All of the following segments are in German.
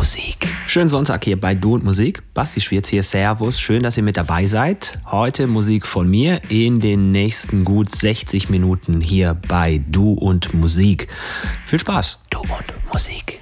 Musik. Schönen Sonntag hier bei Du und Musik. Basti Schwierz hier, Servus. Schön, dass ihr mit dabei seid. Heute Musik von mir in den nächsten gut 60 Minuten hier bei Du und Musik. Viel Spaß. Du und Musik.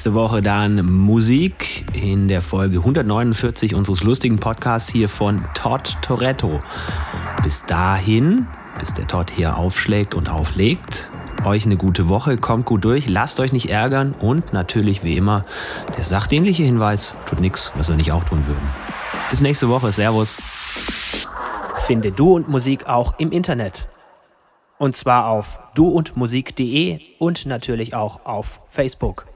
Nächste Woche dann Musik in der Folge 149 unseres lustigen Podcasts hier von Todd Toretto. Bis dahin, bis der Todd hier aufschlägt und auflegt, euch eine gute Woche, kommt gut durch, lasst euch nicht ärgern und natürlich wie immer der sachdienliche Hinweis, tut nichts, was wir nicht auch tun würden. Bis nächste Woche, Servus. Finde Du und Musik auch im Internet. Und zwar auf duundmusik.de und natürlich auch auf Facebook.